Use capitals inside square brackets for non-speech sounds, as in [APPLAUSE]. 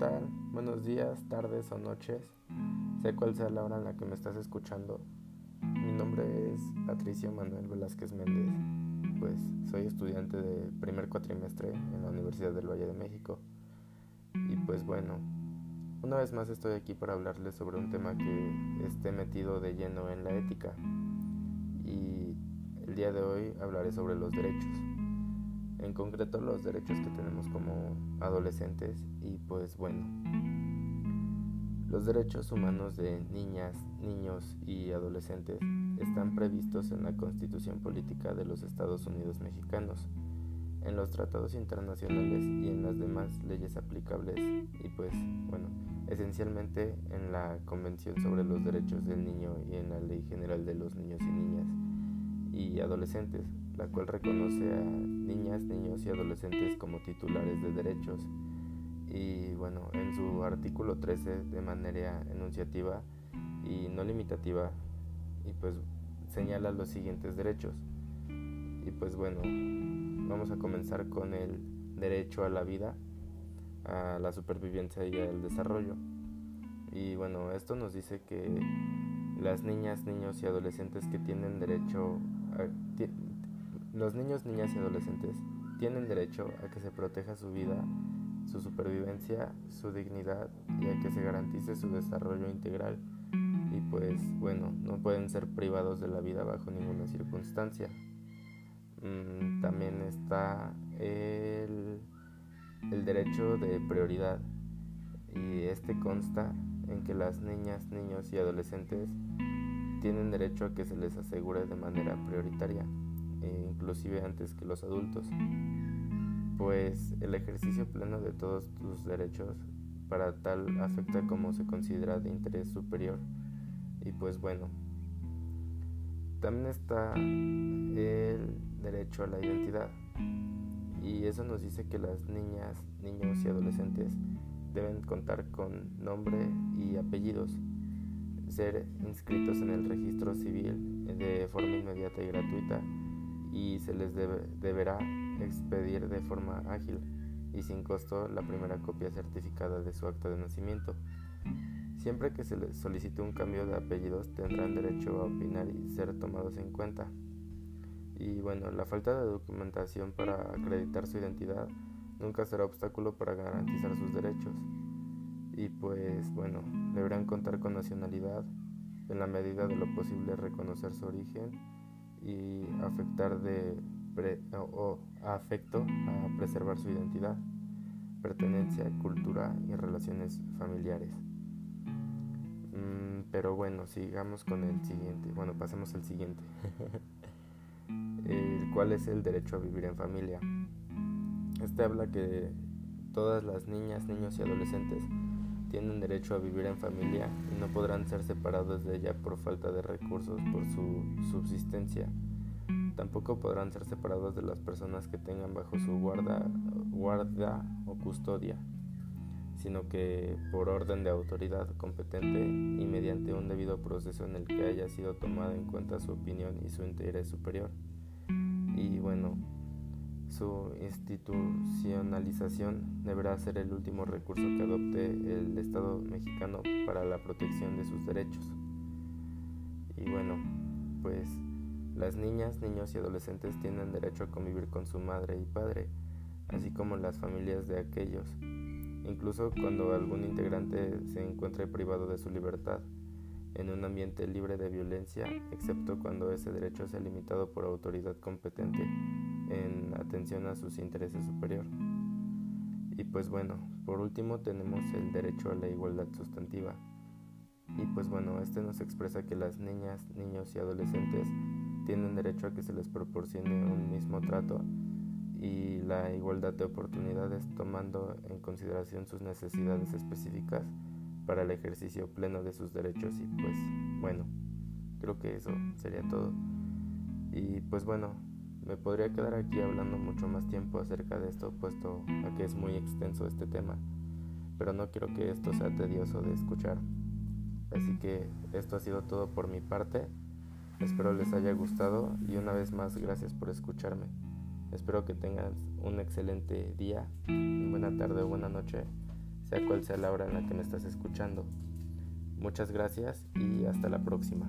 Buenos días, tardes o noches. Sé cuál sea la hora en la que me estás escuchando. Mi nombre es Patricio Manuel Velázquez Méndez. Pues soy estudiante de primer cuatrimestre en la Universidad del Valle de México. Y pues bueno, una vez más estoy aquí para hablarles sobre un tema que esté metido de lleno en la ética. Y el día de hoy hablaré sobre los derechos en concreto los derechos que tenemos como adolescentes y pues bueno, los derechos humanos de niñas, niños y adolescentes están previstos en la Constitución Política de los Estados Unidos Mexicanos, en los tratados internacionales y en las demás leyes aplicables y pues bueno, esencialmente en la Convención sobre los Derechos del Niño y en la Ley General de los Niños y Niñas y Adolescentes, la cual reconoce a niñas, niños y adolescentes como titulares de derechos. Y bueno, en su artículo 13 de manera enunciativa y no limitativa, y pues señala los siguientes derechos. Y pues bueno, vamos a comenzar con el derecho a la vida, a la supervivencia y al desarrollo. Y bueno, esto nos dice que las niñas, niños y adolescentes que tienen derecho los niños, niñas y adolescentes tienen derecho a que se proteja su vida, su supervivencia, su dignidad y a que se garantice su desarrollo integral. Y pues bueno, no pueden ser privados de la vida bajo ninguna circunstancia. Mm, también está el, el derecho de prioridad y este consta en que las niñas, niños y adolescentes tienen derecho a que se les asegure de manera prioritaria e inclusive antes que los adultos, pues el ejercicio pleno de todos tus derechos para tal afecta como se considera de interés superior. Y pues bueno, también está el derecho a la identidad. Y eso nos dice que las niñas, niños y adolescentes deben contar con nombre y apellidos, ser inscritos en el registro civil de forma inmediata y gratuita y se les deberá expedir de forma ágil y sin costo la primera copia certificada de su acta de nacimiento. Siempre que se les solicite un cambio de apellidos tendrán derecho a opinar y ser tomados en cuenta. Y bueno, la falta de documentación para acreditar su identidad nunca será obstáculo para garantizar sus derechos. Y pues bueno, deberán contar con nacionalidad, en la medida de lo posible reconocer su origen y afectar de o, afecto a preservar su identidad, pertenencia, cultura y relaciones familiares. Mm, pero bueno, sigamos con el siguiente. Bueno, pasemos al siguiente. [LAUGHS] el cual es el derecho a vivir en familia. Este habla que todas las niñas, niños y adolescentes tienen derecho a vivir en familia y no podrán ser separados de ella por falta de recursos por su subsistencia. Tampoco podrán ser separados de las personas que tengan bajo su guarda, guarda o custodia, sino que por orden de autoridad competente y mediante un debido proceso en el que haya sido tomada en cuenta su opinión y su interés superior. Y bueno, su institucionalización deberá ser el último recurso que adopte el Estado mexicano para la protección de sus derechos. Y bueno, pues las niñas, niños y adolescentes tienen derecho a convivir con su madre y padre, así como las familias de aquellos, incluso cuando algún integrante se encuentre privado de su libertad en un ambiente libre de violencia, excepto cuando ese derecho sea limitado por autoridad competente en atención a sus intereses superior. Y pues bueno, por último tenemos el derecho a la igualdad sustantiva. Y pues bueno, este nos expresa que las niñas, niños y adolescentes tienen derecho a que se les proporcione un mismo trato y la igualdad de oportunidades tomando en consideración sus necesidades específicas para el ejercicio pleno de sus derechos y pues bueno, creo que eso sería todo. Y pues bueno, me podría quedar aquí hablando mucho más tiempo acerca de esto, puesto a que es muy extenso este tema, pero no quiero que esto sea tedioso de escuchar. Así que esto ha sido todo por mi parte. Espero les haya gustado y una vez más gracias por escucharme. Espero que tengan un excelente día, buena tarde o buena noche sea cual sea la hora en la que me estás escuchando. Muchas gracias y hasta la próxima.